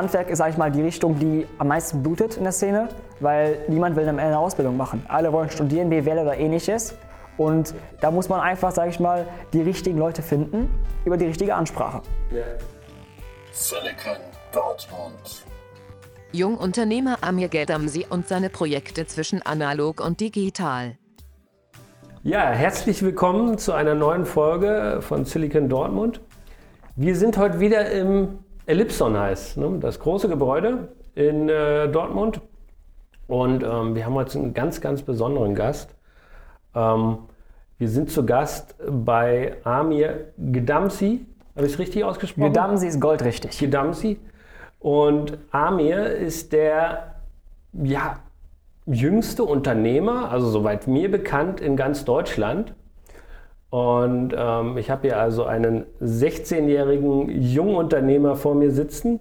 Handwerk ist, sag ich mal, die Richtung, die am meisten blutet in der Szene, weil niemand will eine Ausbildung machen. Alle wollen studieren, BWL oder ähnliches. Und da muss man einfach, sage ich mal, die richtigen Leute finden über die richtige Ansprache. Silicon Dortmund. Jungunternehmer Amir Gedamsi und seine Projekte zwischen analog und digital. Ja, herzlich willkommen zu einer neuen Folge von Silicon Dortmund. Wir sind heute wieder im Ellipson heißt, ne? das große Gebäude in äh, Dortmund. Und ähm, wir haben heute einen ganz, ganz besonderen Gast. Ähm, wir sind zu Gast bei Amir Gedamsi. Habe ich es richtig ausgesprochen? Gedamsi ist goldrichtig. Gedamsi. Und Amir ist der ja, jüngste Unternehmer, also soweit mir bekannt, in ganz Deutschland. Und ähm, ich habe hier also einen 16-jährigen Jungunternehmer vor mir sitzen.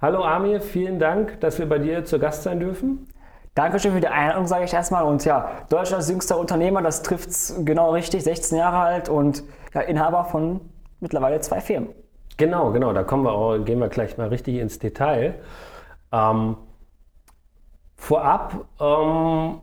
Hallo Amir, vielen Dank, dass wir bei dir zu Gast sein dürfen. Dankeschön für die Einladung, sage ich erstmal. Und ja, Deutschlands jüngster Unternehmer, das trifft es genau richtig, 16 Jahre alt und ja, Inhaber von mittlerweile zwei Firmen. Genau, genau, da kommen wir auch, gehen wir gleich mal richtig ins Detail. Ähm, vorab ähm,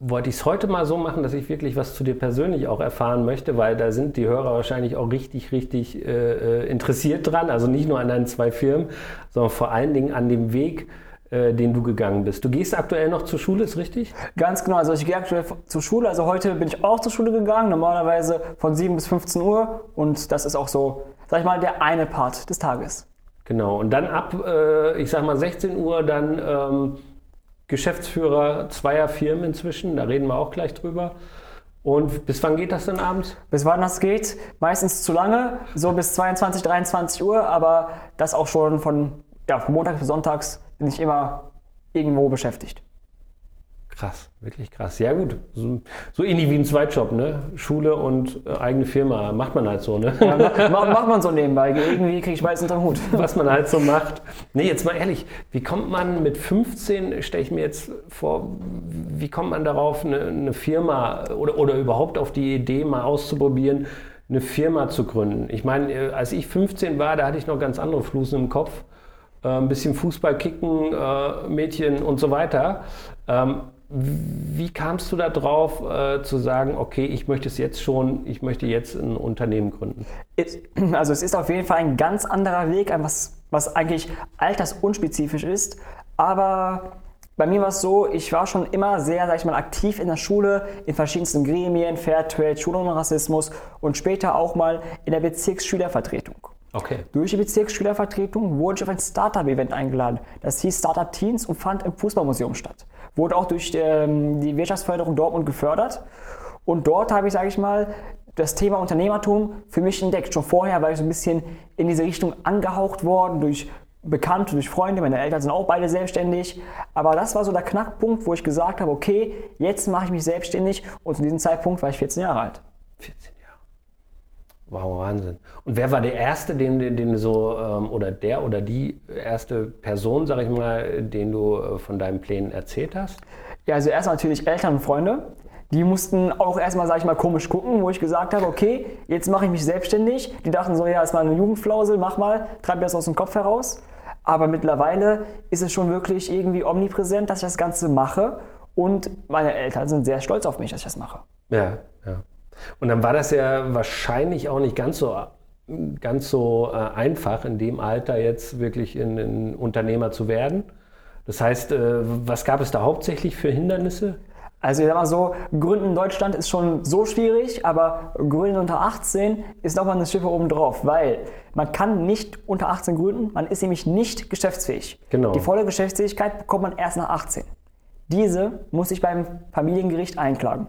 wollte ich es heute mal so machen, dass ich wirklich was zu dir persönlich auch erfahren möchte, weil da sind die Hörer wahrscheinlich auch richtig, richtig äh, äh interessiert dran. Also nicht nur an deinen zwei Firmen, sondern vor allen Dingen an dem Weg, äh, den du gegangen bist. Du gehst aktuell noch zur Schule, ist richtig? Ganz genau, also ich gehe aktuell zur Schule. Also heute bin ich auch zur Schule gegangen, normalerweise von 7 bis 15 Uhr. Und das ist auch so, sag ich mal, der eine Part des Tages. Genau, und dann ab, äh, ich sag mal 16 Uhr, dann ähm, Geschäftsführer zweier Firmen inzwischen, da reden wir auch gleich drüber. Und bis wann geht das denn abends? Bis wann das geht? Meistens zu lange, so bis 22, 23 Uhr, aber das auch schon von, ja, von Montag bis Sonntags bin ich immer irgendwo beschäftigt. Krass, wirklich krass. Ja gut, so, so ähnlich wie ein Zweitjob, ne? Schule und äh, eigene Firma, macht man halt so, ne? Ja, macht, macht man so nebenbei, irgendwie kriege ich meistens unter Hut. Was man halt so macht. Nee, jetzt mal ehrlich, wie kommt man mit 15, stelle ich mir jetzt vor, wie kommt man darauf, eine, eine Firma oder, oder überhaupt auf die Idee mal auszuprobieren, eine Firma zu gründen? Ich meine, äh, als ich 15 war, da hatte ich noch ganz andere Flusen im Kopf äh, ein bisschen Fußball kicken, äh, Mädchen und so weiter. Wie kamst du da drauf äh, zu sagen, okay, ich möchte es jetzt schon, ich möchte jetzt ein Unternehmen gründen? Also es ist auf jeden Fall ein ganz anderer Weg, was, was eigentlich altersunspezifisch ist. Aber bei mir war es so, ich war schon immer sehr, sag ich mal, aktiv in der Schule, in verschiedensten Gremien, Fairtrade, Schule und Rassismus und später auch mal in der Bezirksschülervertretung. Okay. Durch die Bezirksschülervertretung wurde ich auf ein Startup-Event eingeladen. Das hieß Startup Teens und fand im Fußballmuseum statt. Wurde auch durch ähm, die Wirtschaftsförderung Dortmund gefördert. Und dort habe ich, sage ich mal, das Thema Unternehmertum für mich entdeckt. Schon vorher war ich so ein bisschen in diese Richtung angehaucht worden durch Bekannte, durch Freunde. Meine Eltern sind auch beide selbstständig. Aber das war so der Knackpunkt, wo ich gesagt habe, okay, jetzt mache ich mich selbstständig. Und zu diesem Zeitpunkt war ich 14 Jahre alt. 14 Wow, Wahnsinn. Und wer war der Erste, den, den, den so, ähm, oder der oder die erste Person, sag ich mal, den du äh, von deinen Plänen erzählt hast? Ja, also erst natürlich Eltern und Freunde. Die mussten auch erstmal, sag ich mal, komisch gucken, wo ich gesagt habe, okay, jetzt mache ich mich selbstständig. Die dachten so, ja, ist mal eine Jugendflausel, mach mal, treib mir das aus dem Kopf heraus. Aber mittlerweile ist es schon wirklich irgendwie omnipräsent, dass ich das Ganze mache. Und meine Eltern sind sehr stolz auf mich, dass ich das mache. Ja, ja. Und dann war das ja wahrscheinlich auch nicht ganz so, ganz so äh, einfach, in dem Alter jetzt wirklich ein, ein Unternehmer zu werden. Das heißt, äh, was gab es da hauptsächlich für Hindernisse? Also ich sag mal so, Gründen in Deutschland ist schon so schwierig, aber Gründen unter 18 ist nochmal eine Schippe oben drauf, weil man kann nicht unter 18 gründen, man ist nämlich nicht geschäftsfähig. Genau. Die volle Geschäftsfähigkeit bekommt man erst nach 18. Diese muss ich beim Familiengericht einklagen.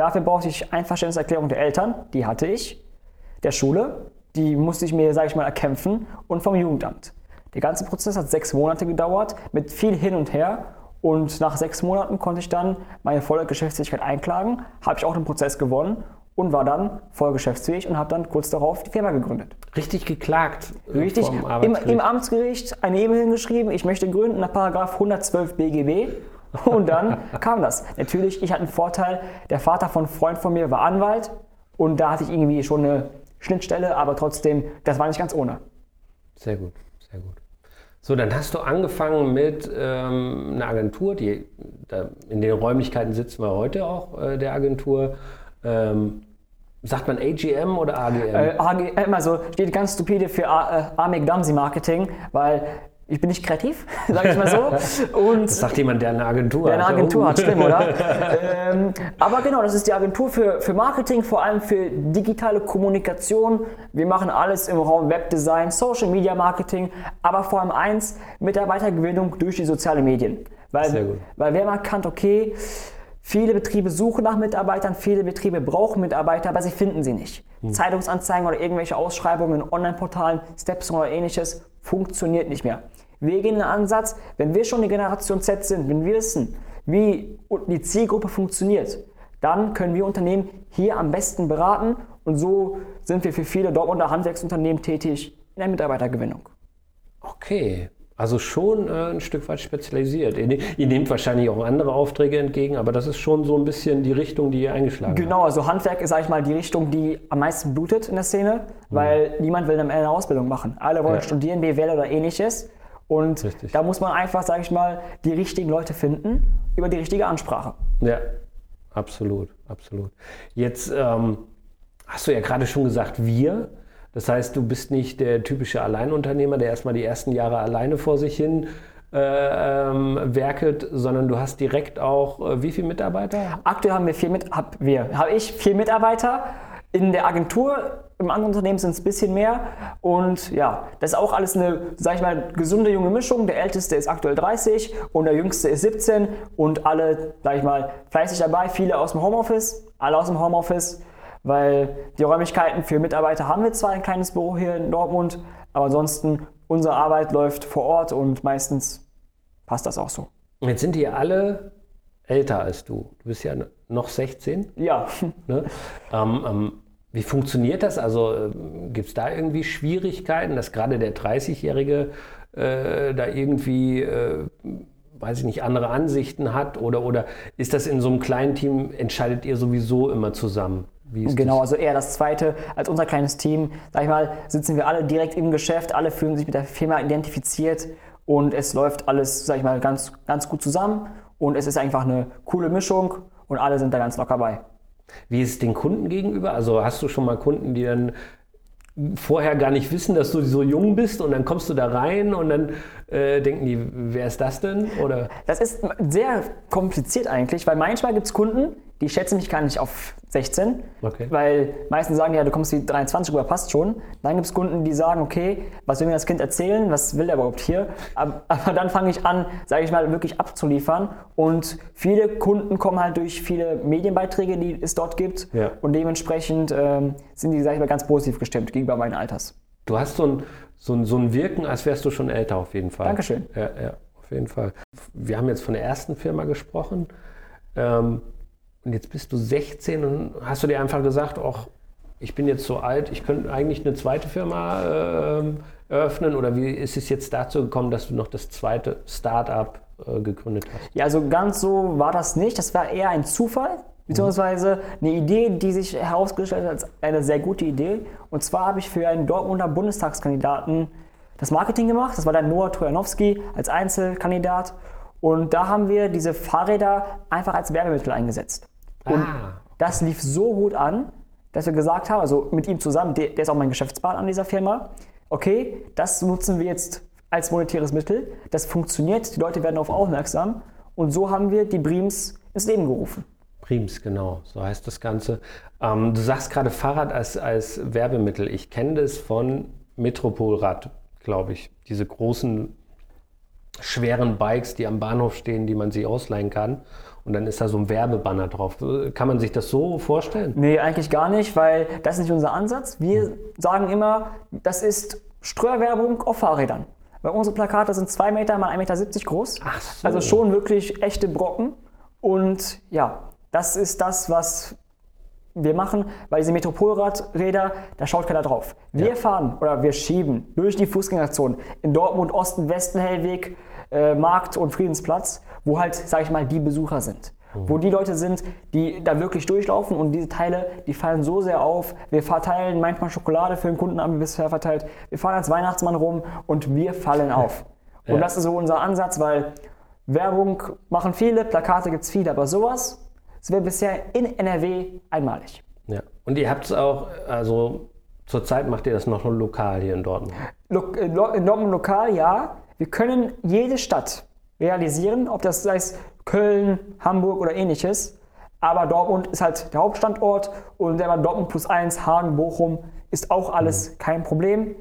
Dafür brauchte ich Einverständniserklärung der Eltern, die hatte ich, der Schule, die musste ich mir, sage ich mal, erkämpfen und vom Jugendamt. Der ganze Prozess hat sechs Monate gedauert, mit viel hin und her. Und nach sechs Monaten konnte ich dann meine volle Geschäftsfähigkeit einklagen, habe ich auch den Prozess gewonnen und war dann voll geschäftsfähig und habe dann kurz darauf die Firma gegründet. Richtig geklagt? Äh, Richtig, im, im, Amtsgericht eine E-Mail hingeschrieben, ich möchte gründen nach Paragraph 112 BGB und dann kam das. Natürlich, ich hatte einen Vorteil, der Vater von einem Freund von mir war Anwalt und da hatte ich irgendwie schon eine Schnittstelle, aber trotzdem, das war nicht ganz ohne. Sehr gut, sehr gut. So, dann hast du angefangen mit ähm, einer Agentur, die da in den Räumlichkeiten sitzen wir heute auch, äh, der Agentur. Ähm, sagt man AGM oder AGM? Äh, AGM, also steht ganz stupide für äh, Amig Damsi Marketing, weil ich bin nicht kreativ, sage ich mal so. Und das sagt jemand, der eine Agentur Der eine hat. Agentur Oh. hat, stimmt, oder? ähm, aber genau, das ist die Agentur für, für Marketing, vor allem für digitale Kommunikation. Wir machen alles im Raum Webdesign, Social Media Marketing, aber vor allem eins, Mitarbeitergewinnung durch die sozialen Medien. Weil, Sehr gut. weil wir haben erkannt, okay, viele Betriebe suchen nach Mitarbeitern, viele Betriebe brauchen Mitarbeiter, aber sie finden sie nicht. Hm. Zeitungsanzeigen oder irgendwelche Ausschreibungen in Online-Portalen, Steps oder ähnliches funktioniert nicht mehr. Wir gehen den Ansatz, wenn wir schon die Generation Z sind, wenn wir wissen, wie die Zielgruppe funktioniert, dann können wir Unternehmen hier am besten beraten und so sind wir für viele Dortmunder Handwerksunternehmen tätig in der Mitarbeitergewinnung. Okay, also schon äh, ein Stück weit spezialisiert. Ihr, ne- ihr nehmt wahrscheinlich auch andere Aufträge entgegen, aber das ist schon so ein bisschen die Richtung, die ihr eingeschlagen habt. Genau, also Handwerk ist, sag ich mal, die Richtung, die am meisten blutet in der Szene, weil niemand will eine Ausbildung machen. Alle wollen Ja. studieren, BWL oder ähnliches. Und Richtig. da muss man einfach, sag ich mal, die richtigen Leute finden über die richtige Ansprache. Ja, absolut, absolut. Jetzt ähm, hast du ja gerade schon gesagt, wir. Das heißt, du bist nicht der typische Alleinunternehmer, der erstmal die ersten Jahre alleine vor sich hin äh, ähm, werket, sondern du hast direkt auch, äh, wie viele Mitarbeiter? Aktuell haben wir vier mit, hab wir, habe ich vier Mitarbeiter. In der Agentur, im anderen Unternehmen sind es ein bisschen mehr. Und ja, das ist auch alles eine, sag ich mal, gesunde junge Mischung. Der Älteste ist aktuell 30 und der Jüngste ist 17 und alle, sag ich mal, fleißig dabei. Viele aus dem Homeoffice, alle aus dem Homeoffice, weil die Räumlichkeiten für Mitarbeiter haben wir zwar ein kleines Büro hier in Dortmund, aber ansonsten unsere Arbeit läuft vor Ort und meistens passt das auch so. Und Jetzt sind die alle älter als du. Du bist ja noch 16. Ja, Ne? Ähm, ähm, wie funktioniert das? Also gibt es da irgendwie Schwierigkeiten, dass gerade der 30-Jährige äh, da irgendwie, äh, weiß ich nicht, andere Ansichten hat? Oder, oder ist das in so einem kleinen Team, entscheidet ihr sowieso immer zusammen? Genau, das? also eher das zweite. Als unser kleines Team, sag ich mal, sitzen wir alle direkt im Geschäft, alle fühlen sich mit der Firma identifiziert und es läuft alles, sag ich mal, ganz, ganz gut zusammen und es ist einfach eine coole Mischung und alle sind da ganz locker bei. Wie ist es den Kunden gegenüber? Also hast du schon mal Kunden, die dann vorher gar nicht wissen, dass du so jung bist und dann kommst du da rein und dann äh, denken die, wer ist das denn? Oder Das ist sehr kompliziert eigentlich, weil manchmal gibt es Kunden, die schätzen mich gar nicht auf 16, Okay. weil meisten sagen, ja, du kommst wie 23 rüber, passt schon. Dann gibt es Kunden, die sagen, okay, was will mir das Kind erzählen, was will er überhaupt hier? Aber, aber dann fange ich an, sage ich mal, wirklich abzuliefern und viele Kunden kommen halt durch viele Medienbeiträge, die es dort gibt Ja. und dementsprechend ähm, sind die, sage ich mal, ganz positiv gestimmt gegenüber meinen Alters. Du hast so ein, so, ein, so ein Wirken, als wärst du schon älter auf jeden Fall. Dankeschön. Ja, ja, auf jeden Fall. Wir haben jetzt von der ersten Firma gesprochen. Ähm, und jetzt bist du 16 und hast du dir einfach gesagt, ach, ich bin jetzt so alt, ich könnte eigentlich eine zweite Firma ähm, eröffnen? Oder wie ist es jetzt dazu gekommen, dass du noch das zweite Start-up äh, gegründet hast? Ja, also ganz so war das nicht. Das war eher ein Zufall, beziehungsweise eine Idee, die sich herausgestellt hat als eine sehr gute Idee. Und zwar habe ich für einen Dortmunder Bundestagskandidaten das Marketing gemacht. Das war dann Noah Trojanowski als Einzelkandidat. Und da haben wir diese Fahrräder einfach als Werbemittel eingesetzt. Und Ah, das lief so gut an, dass wir gesagt haben, also mit ihm zusammen, der, der ist auch mein Geschäftspartner an dieser Firma, okay, das nutzen wir jetzt als monetäres Mittel, das funktioniert, die Leute werden darauf aufmerksam und so haben wir die Breams ins Leben gerufen. Prims, genau, so heißt das Ganze. Ähm, du sagst gerade Fahrrad als, als Werbemittel. Ich kenne das von Metropolrad, glaube ich. Diese großen, schweren Bikes, die am Bahnhof stehen, die man sich ausleihen kann. Und dann ist da so ein Werbebanner drauf. Kann man sich das so vorstellen? Nee, eigentlich gar nicht, weil das ist nicht unser Ansatz. Wir sagen immer, das ist Streuwerbung auf Fahrrädern. Weil unsere Plakate sind 2 Meter mal 1,70 Meter groß. Ach so. Also schon wirklich echte Brocken. Und ja, das ist das, was wir machen, weil diese Metropolradräder, da schaut keiner drauf. Wir Ja. fahren oder wir schieben durch die Fußgängerzone in Dortmund, Osten, Westen, Hellweg, äh, Markt und Friedensplatz, wo halt, sag ich mal, die Besucher sind. Wo die Leute sind, die da wirklich durchlaufen und diese Teile, die fallen so sehr auf. Wir verteilen manchmal Schokolade für den Kunden, haben wir bisher verteilt. Wir fahren als Weihnachtsmann rum und wir fallen auf. Und Ja. das ist so unser Ansatz, weil Werbung machen viele, Plakate gibt es viele, aber sowas, das wäre bisher in NRW einmalig. Ja. Und ihr habt es auch, also zurzeit macht ihr das noch lokal hier in Dortmund. Lo äh, in Dortmund lokal, ja. Wir können jede Stadt realisieren, ob das sei es Köln, Hamburg oder ähnliches. Aber Dortmund ist halt der Hauptstandort und selber Dortmund plus eins, Hagen, Bochum ist auch alles kein Problem.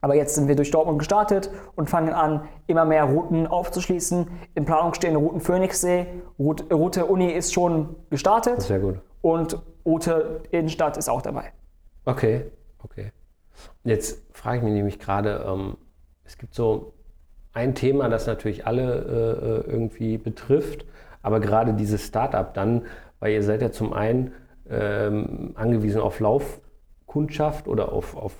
Aber jetzt sind wir durch Dortmund gestartet und fangen an, immer mehr Routen aufzuschließen. In Planung stehen Routen Phoenixsee, Route, Route Uni ist schon gestartet Sehr gut. und Route Innenstadt ist auch dabei. Okay, okay. Jetzt frage ich mich nämlich gerade, ähm, es gibt so ein Thema, das natürlich alle äh, äh, irgendwie betrifft, aber gerade dieses Startup dann, weil ihr seid ja zum einen ähm, angewiesen auf Laufkundschaft oder auf, auf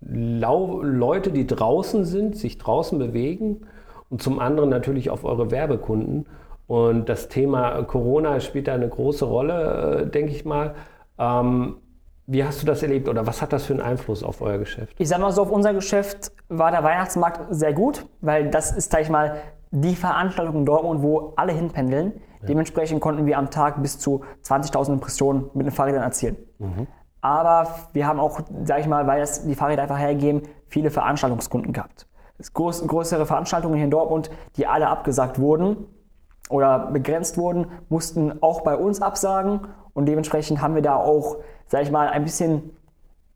Lau Leute, die draußen sind, sich draußen bewegen und zum anderen natürlich auf eure Werbekunden. Und das Thema Corona spielt da eine große Rolle, äh, denke ich mal. Ähm, wie hast du das erlebt oder was hat das für einen Einfluss auf euer Geschäft? Ich sag mal so, auf unser Geschäft war der Weihnachtsmarkt sehr gut, weil das ist, sag ich mal, die Veranstaltung in Dortmund, wo alle hinpendeln. Dementsprechend konnten wir am Tag bis zu 20.000 Impressionen mit den Fahrrädern erzielen. Aber wir haben auch, sag ich mal, weil das die Fahrräder einfach hergeben, viele Veranstaltungskunden gehabt. Es groß, größere Veranstaltungen hier in Dortmund, die alle abgesagt wurden oder begrenzt wurden, mussten auch bei uns absagen und dementsprechend haben wir da auch, sag ich mal, ein bisschen,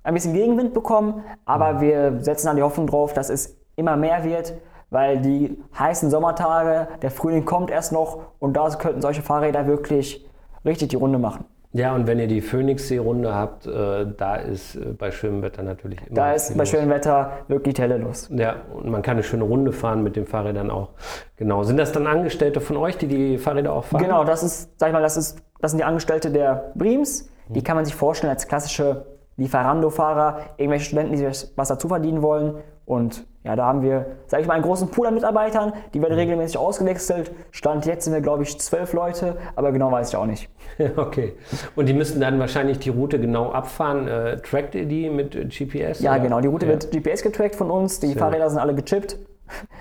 ein bisschen Gegenwind bekommen, aber wir setzen dann die Hoffnung drauf, dass es immer mehr wird, weil die heißen Sommertage, der Frühling kommt erst noch und da könnten solche Fahrräder wirklich richtig die Runde machen. Ja, und wenn ihr die Phoenixsee-Runde habt, äh, da ist äh, bei schönem Wetter natürlich immer Da ist bei schönem Wetter wirklich Helle los. Ja, und man kann eine schöne Runde fahren mit den Fahrrädern auch. Genau. Sind das dann Angestellte von euch, die die Fahrräder auch fahren? Genau, das ist, sag ich mal, das ist, das sind die Angestellte der Breams. Die kann man sich vorstellen als klassische Lieferando-Fahrer, irgendwelche Studenten, die sich was dazu verdienen wollen. Und ja, da haben wir, sag ich mal, einen großen Pool an Mitarbeitern. Die werden regelmäßig ausgewechselt. Stand jetzt sind wir, glaube ich, zwölf Leute, aber genau weiß ich auch nicht. Okay. Und die müssten dann wahrscheinlich die Route genau abfahren. Äh, trackt ihr die mit GPS? Ja, oder? genau. Die Route Ja. wird GPS getrackt von uns. Die Fahrräder sind alle gechippt.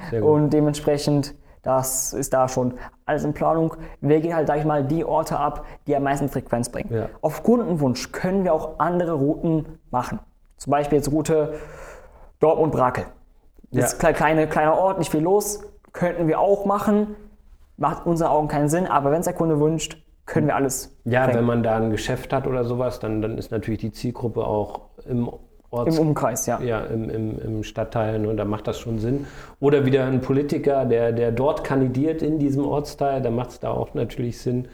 Sehr gut. Und dementsprechend, das ist da schon alles in Planung. Wir gehen halt, sag ich mal, die Orte ab, die am meisten Frequenz bringen. Ja. Auf Kundenwunsch können wir auch andere Routen machen. Zum Beispiel jetzt Route Dortmund-Brakel. Das ist Ja. ein kleine, kleiner Ort, nicht viel los. Könnten wir auch machen. Macht in unseren Augen keinen Sinn, aber wenn es der Kunde wünscht, können wir alles. Ja, bringen. wenn man da ein Geschäft hat oder sowas, dann, dann ist natürlich die Zielgruppe auch im Orts Im Umkreis, ja. ja, im, im, im Stadtteil, ne, da macht das schon Sinn. Oder wieder ein Politiker, der, der dort kandidiert in diesem Ortsteil, da macht es da auch natürlich Sinn,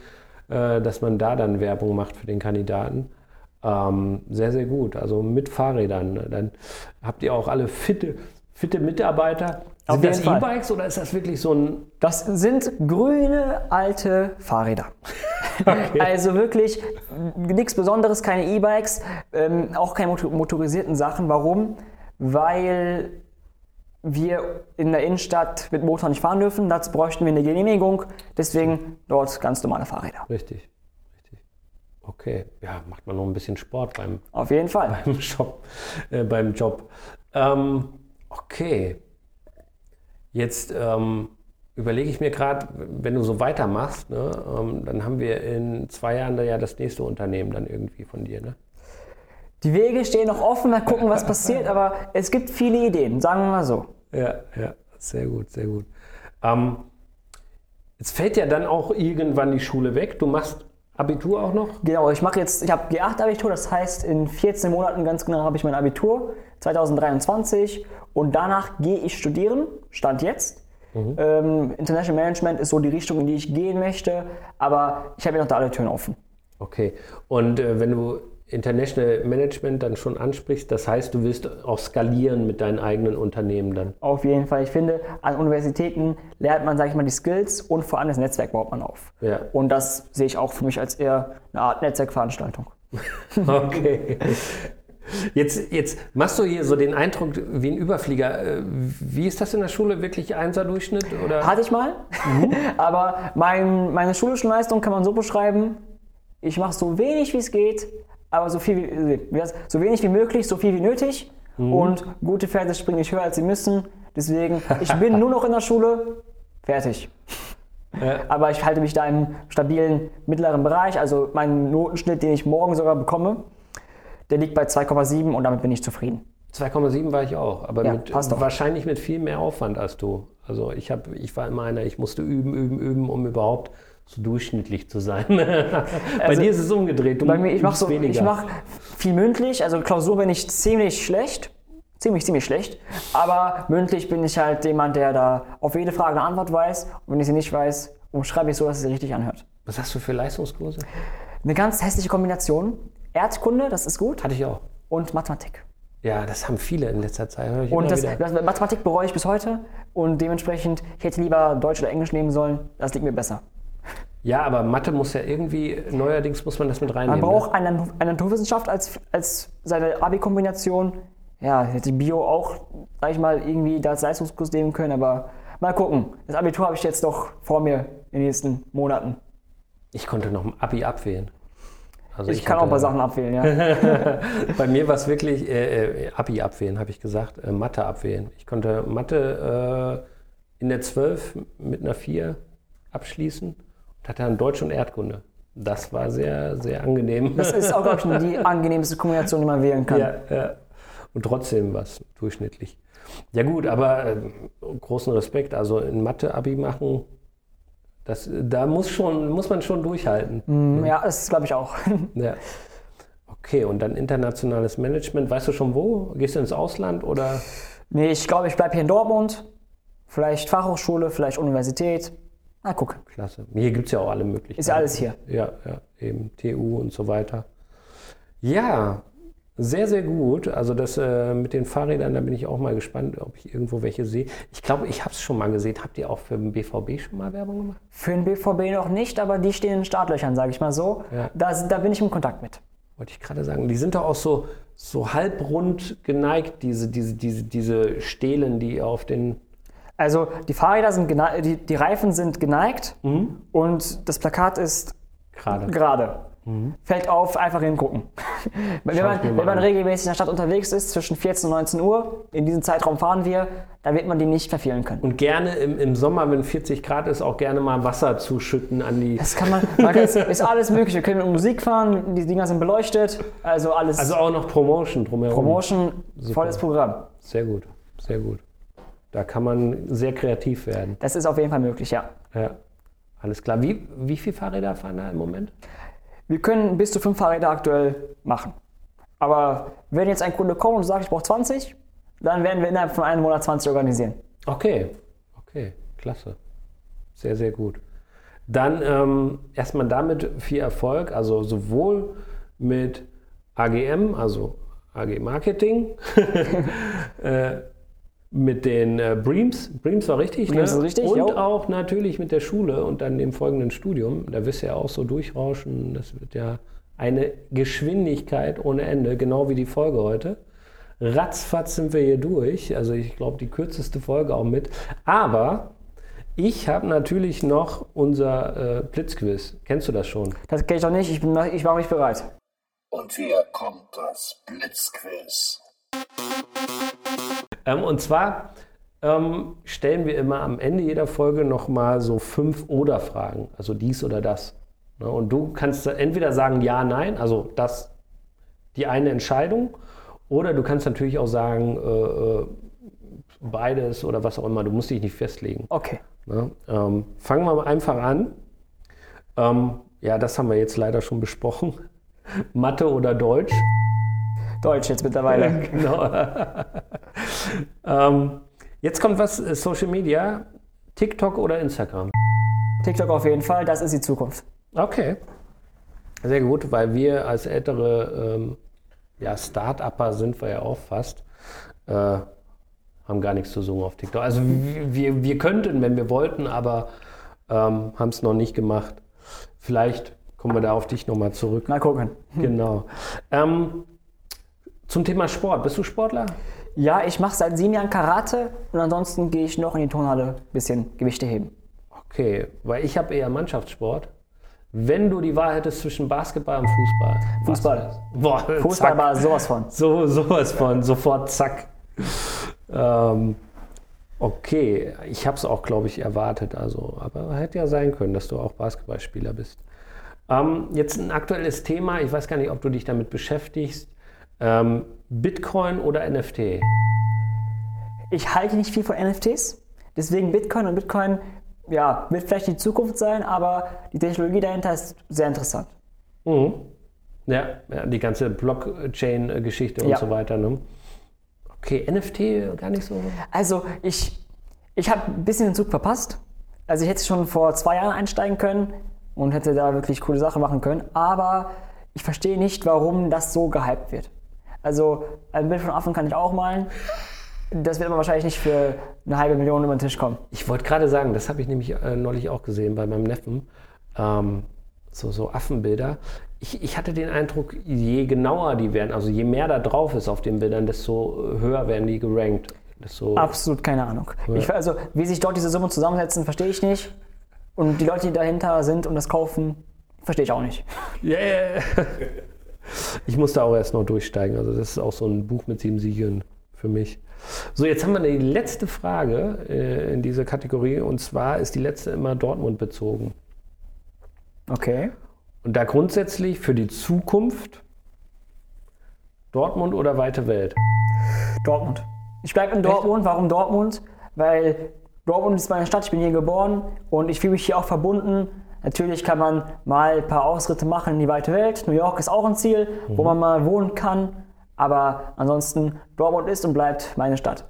äh, dass man da dann Werbung macht für den Kandidaten. Ähm, sehr, sehr gut. Also mit Fahrrädern. ne? Dann habt ihr auch alle fitte, fitte Mitarbeiter. Auf Sind das. E-Bikes oder ist das wirklich so ein. Das sind grüne alte Fahrräder. Also wirklich nichts Besonderes, keine E-Bikes, ähm, auch keine motor motorisierten Sachen. Warum? Weil wir in der Innenstadt mit Motor nicht fahren dürfen. Dazu bräuchten wir eine Genehmigung. Deswegen dort ganz normale Fahrräder. Richtig, richtig. Okay, ja, macht man noch ein bisschen Sport beim, Auf jeden Fall. beim Job. Äh, beim Job. Ähm, okay. Jetzt ähm, überlege ich mir gerade, wenn du so weitermachst, ne, ähm, dann haben wir in zwei Jahren da ja das nächste Unternehmen dann irgendwie von dir. Ne? Die Wege stehen noch offen, mal gucken, was passiert. Aber es gibt viele Ideen, sagen wir mal so. Ja, ja, sehr gut, sehr gut. Ähm, jetzt fällt ja dann auch irgendwann die Schule weg. Du machst Abitur auch noch? Genau, ich mache jetzt, ich habe G8-Abitur, das heißt in 14 Monaten ganz genau habe ich mein Abitur, 2023 und danach gehe ich studieren, Stand jetzt. Ähm, International Management ist so die Richtung, in die ich gehen möchte, aber ich habe ja noch da alle Türen offen. Okay. Und äh, wenn du International Management dann schon ansprichst, das heißt, du willst auch skalieren mit deinen eigenen Unternehmen dann. Auf jeden Fall, ich finde, an Universitäten lernt man, sage ich mal, die Skills und vor allem das Netzwerk baut man auf. Ja. Und das sehe ich auch für mich als eher eine Art Netzwerkveranstaltung. Okay. Jetzt, jetzt machst du hier so den Eindruck wie ein Überflieger. Äh, Wie ist das in der Schule? Wirklich Einser-Durchschnitt? Oder? Hatte ich mal, aber mein, meine schulischen Leistung kann man so beschreiben, ich mache so wenig wie es geht, aber so, viel das- so wenig wie möglich, so viel wie nötig. Und gute Pferde springen nicht höher, als sie müssen. Deswegen, ich bin nur noch in der Schule, fertig. Aber ich halte mich da im stabilen mittleren Bereich. Also mein Notenschnitt, den ich morgen sogar bekomme, der liegt bei 2,7 und damit bin ich zufrieden. 2,7 war ich auch, aber Ja, mit, wahrscheinlich mit viel mehr Aufwand als du. Also ich, hab, ich war immer einer, ich musste üben, üben, üben, um überhaupt so durchschnittlich zu sein. bei Also, dir ist es umgedreht, du Bei mir, ich mache so, weniger. ich mach viel mündlich, also Klausur bin ich ziemlich schlecht. Ziemlich, ziemlich schlecht. Aber mündlich bin ich halt jemand, der da auf jede Frage eine Antwort weiß. Und wenn ich sie nicht weiß, umschreibe ich so, dass es sich richtig anhört. Was hast du für Leistungskurse? Eine ganz hässliche Kombination. Erdkunde, das ist gut. Hatte ich auch. Und Mathematik. Ja, das haben viele in letzter Zeit. Und das, das, Mathematik bereue ich bis heute. Und dementsprechend, ich hätte lieber Deutsch oder Englisch nehmen sollen. Das liegt mir besser. Ja, aber Mathe muss ja irgendwie, neuerdings muss man das mit Man reinnehmen. braucht ne? eine, Naturwissenschaft als, als seine Abi-Kombination. Ja, hätte Bio auch, sag ich mal, irgendwie da als Leistungskurs nehmen können, aber mal gucken. Das Abitur habe ich jetzt noch vor mir in den nächsten Monaten. Ich konnte noch ein Abi abwählen. Also Ich, kann auch ein hatte- paar Sachen abwählen, ja. Bei mir war es wirklich äh, äh, Abi abwählen, habe ich gesagt. Äh, Mathe abwählen. Ich konnte Mathe äh, in der 12 mit einer 4 abschließen hatte dann Deutsch und Erdkunde. Das war sehr, sehr angenehm. Das ist auch, glaube ich, die angenehmste Kombination, die man wählen kann. ja, ja. Und trotzdem was durchschnittlich. Ja gut, aber äh, großen Respekt. Also in Mathe Abi machen, das, da muss, schon, muss man schon durchhalten. Ja, das glaube ich auch. Ja. Okay, und dann internationales Management. Weißt du schon wo? Gehst du ins Ausland oder? Nee, ich glaube, ich bleibe hier in Dortmund. Vielleicht Fachhochschule, vielleicht Universität. Mal gucken. Klasse. Hier gibt es ja auch alle möglichen. Ist ja alles hier. Ja, ja, eben TU und so weiter. Ja, sehr, sehr gut. Also das äh, mit den Fahrrädern, da bin ich auch mal gespannt, ob ich irgendwo welche sehe. Ich glaube, ich habe es schon mal gesehen. Habt ihr auch für den BVB schon mal Werbung gemacht? Für den BVB noch nicht, aber die stehen in den Startlöchern, sage ich mal so. Ja. Da, da bin ich im Kontakt mit. Wollte ich gerade sagen. Die sind doch auch so, so halbrund geneigt, diese, diese, diese, diese Stelen, die auf den Also die Fahrräder sind geneigt, die, die Reifen sind geneigt Mhm. und das Plakat ist gerade. gerade. Fällt auf, einfach hingucken. wenn Mhm. Man, wenn man an. regelmäßig in der Stadt unterwegs ist, zwischen 14 und 19 Uhr, in diesem Zeitraum fahren wir, da wird man die nicht verfehlen können. Und gerne im, im Sommer, wenn 40 Grad ist, auch gerne mal Wasser zuschütten an die. Das kann man, man es ist alles möglich. Wir können mit Musik fahren, die Dinger sind beleuchtet, also alles Also auch noch Promotion drumherum. Promotion, volles Programm. Sehr gut, sehr gut. Da kann man sehr kreativ werden. Das ist auf jeden Fall möglich, ja. Ja, alles klar. Wie, wie viele Fahrräder fahren da im Moment? Wir können bis zu fünf Fahrräder aktuell machen. Aber wenn jetzt ein Kunde kommt und sagt, ich brauche 20, dann werden wir innerhalb von einem Monat 20 organisieren. Okay, okay, klasse. Sehr, sehr gut. Dann ähm, erstmal damit viel Erfolg, also sowohl mit AGM, also AG Marketing, äh, mit den äh, Breams, Breams war richtig, Breams ne? richtig, und jo. auch natürlich mit der Schule und dann dem folgenden Studium. Da wirst du ja auch so durchrauschen, das wird ja eine Geschwindigkeit ohne Ende, genau wie die Folge heute. Ratzfatz sind wir hier durch. Also ich glaube, die kürzeste Folge auch mit. Aber ich habe natürlich noch unser äh, Blitzquiz. Kennst du das schon? Das kenne ich noch nicht, ich, bin, noch- ich war nicht bereit. Und hier kommt das Blitzquiz. Ähm, und zwar ähm, stellen wir immer am Ende jeder Folge nochmal so fünf Oder-Fragen. Also dies oder das. Ne? Und du kannst entweder sagen ja, nein, also das die eine Entscheidung. Oder du kannst natürlich auch sagen äh, äh, beides oder was auch immer. Du musst dich nicht festlegen. Okay. Ne? Ähm, fangen wir mal einfach an. Ähm, ja, das haben wir jetzt leider schon besprochen. Mathe oder Deutsch? Deutsch jetzt mittlerweile. Genau. ähm, jetzt kommt was, äh, Social Media. TikTok oder Instagram? TikTok auf jeden Fall, das ist die Zukunft. Okay. Sehr gut, weil wir als ältere ähm, ja, Start-Upper sind wir ja auch fast, äh, haben gar nichts zu suchen auf TikTok. Also wir, wir, wir könnten, wenn wir wollten, aber ähm, haben es noch nicht gemacht. Vielleicht kommen wir da auf dich nochmal zurück. Mal gucken. Genau. Ähm, zum Thema Sport. Bist du Sportler? Ja, ich mache seit sieben Jahren Karate und ansonsten gehe ich noch in die Turnhalle ein bisschen Gewichte heben. Okay, weil ich habe eher Mannschaftssport. Wenn du die Wahl hättest zwischen Basketball und Fußball. Fußball. Boah, Fußball zack. war sowas von. So, sowas von, sofort zack. Ähm, Okay, ich habe es auch, glaube ich, erwartet. Also, aber hätte ja sein können, dass du auch Basketballspieler bist. Ähm, jetzt ein aktuelles Thema. Ich weiß gar nicht, ob du dich damit beschäftigst. Ähm, Bitcoin oder NFT? Ich halte nicht viel von NFTs, deswegen Bitcoin und Bitcoin, ja, wird vielleicht die Zukunft sein, aber die Technologie dahinter ist sehr interessant. Mhm. Ja, ja, die ganze Blockchain-Geschichte und Ja. so weiter. Ne? Okay, NFT gar nicht so. Also ich, ich habe ein bisschen den Zug verpasst. Also ich hätte schon vor zwei Jahren einsteigen können und hätte da wirklich coole Sachen machen können, aber ich verstehe nicht, warum das so gehypt wird. Also ein Bild von Affen kann ich auch malen. Das wird aber wahrscheinlich nicht für eine halbe Million über den Tisch kommen. Ich wollte gerade sagen, das habe ich nämlich äh, neulich auch gesehen bei meinem Neffen. Ähm, so, so Affenbilder. Ich, ich hatte den Eindruck, je genauer die werden, also je mehr da drauf ist auf den Bildern, desto höher werden die gerankt. Desto, Absolut keine Ahnung. Ich, also wie sich dort diese Summen zusammensetzen, verstehe ich nicht. Und die Leute, die dahinter sind und das kaufen, verstehe ich auch nicht. Ja. Ich musste auch erst noch durchsteigen. Also das ist auch so ein Buch mit sieben Siegeln für mich. So, jetzt haben wir die letzte Frage äh, in dieser Kategorie und zwar ist die letzte immer Dortmund bezogen. Okay. Und da grundsätzlich für die Zukunft Dortmund oder weite Welt? Dortmund. Ich bleibe in Dortmund. Warum Dortmund? Weil Dortmund ist meine Stadt, ich bin hier geboren und ich fühle mich hier auch verbunden. Natürlich kann man mal ein paar Ausritte machen in die weite Welt. New York ist auch ein Ziel, wo man mal wohnen kann. Aber ansonsten, Dortmund ist und bleibt meine Stadt.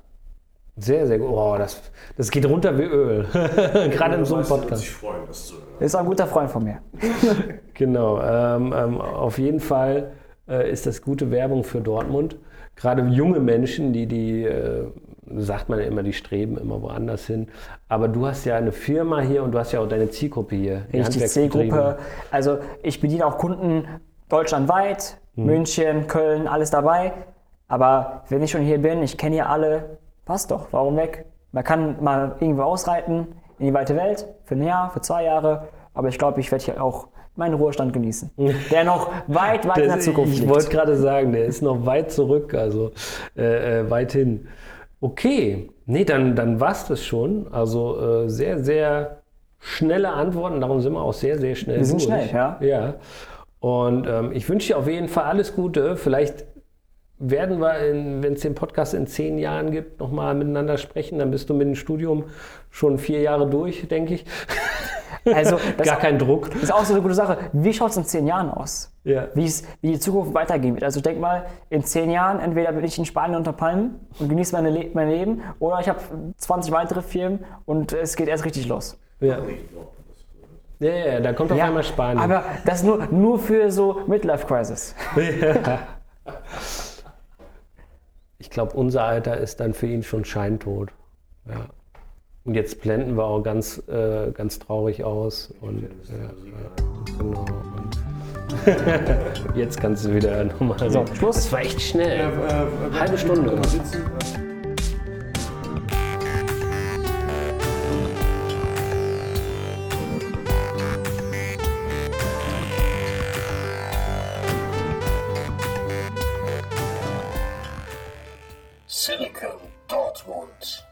Sehr, sehr gut. Oh, das, das geht runter wie Öl. Gerade in so einem Podcast. Ich freue mich, das zu hören. Ist auch ein guter Freund von mir. Genau. Ähm, ähm, auf jeden Fall äh, ist das gute Werbung für Dortmund. Gerade junge Menschen, die, die, äh, sagt man ja immer, die streben immer woanders hin. Aber du hast ja eine Firma hier und du hast ja auch deine Zielgruppe hier. die Richtig. Zielgruppe. Also ich bediene auch Kunden deutschlandweit, Hm. München, Köln, alles dabei. Aber wenn ich schon hier bin, ich kenne hier alle, passt doch, warum weg? Man kann mal irgendwo ausreiten in die weite Welt für ein Jahr, für zwei Jahre. Aber ich glaube, ich werde hier auch meinen Ruhestand genießen. Der noch weit, weit in der Das, Zukunft ich liegt. wollte gerade sagen, der ist noch weit zurück, also äh, äh, weit hin. Okay, nee, dann, dann war es das schon. Also äh, sehr, sehr schnelle Antworten, darum sind wir auch sehr, sehr schnell Wir sind durch. schnell, ja. Ja. Und ähm, ich wünsche dir auf jeden Fall alles Gute. Vielleicht werden wir, wenn es den Podcast in zehn Jahren gibt, nochmal miteinander sprechen. Dann bist du mit dem Studium schon vier Jahre durch, denke ich. Also, das Gar kein Druck. ist auch so eine gute Sache. Wie schaut es in zehn Jahren aus? Ja. Wie, es, wie die Zukunft weitergehen wird. Also ich denke mal, in zehn Jahren, entweder bin ich in Spanien unter Palmen und genieße meine Le mein Leben, oder ich habe 20 weitere Firmen und es geht erst richtig los. Ja. Ja, ja, ja, da kommt auf einmal Spanien. Aber das nur, nur für so Midlife-Crisis. Ich glaube, unser Alter ist dann für ihn schon scheintot. Ja. Und jetzt blenden wir auch ganz, äh, ganz traurig aus. Und, ja, ja, genau. Jetzt kannst du wieder nochmal. So, Schluss. Das war echt schnell. Äh, Halbe Stunde. Mal sitzen. Silicon Dortmund.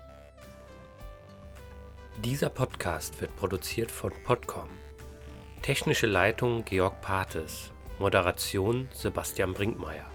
Dieser Podcast wird produziert von Podcom. Technische Leitung Georg Pates. Moderation Sebastian Brinkmeier.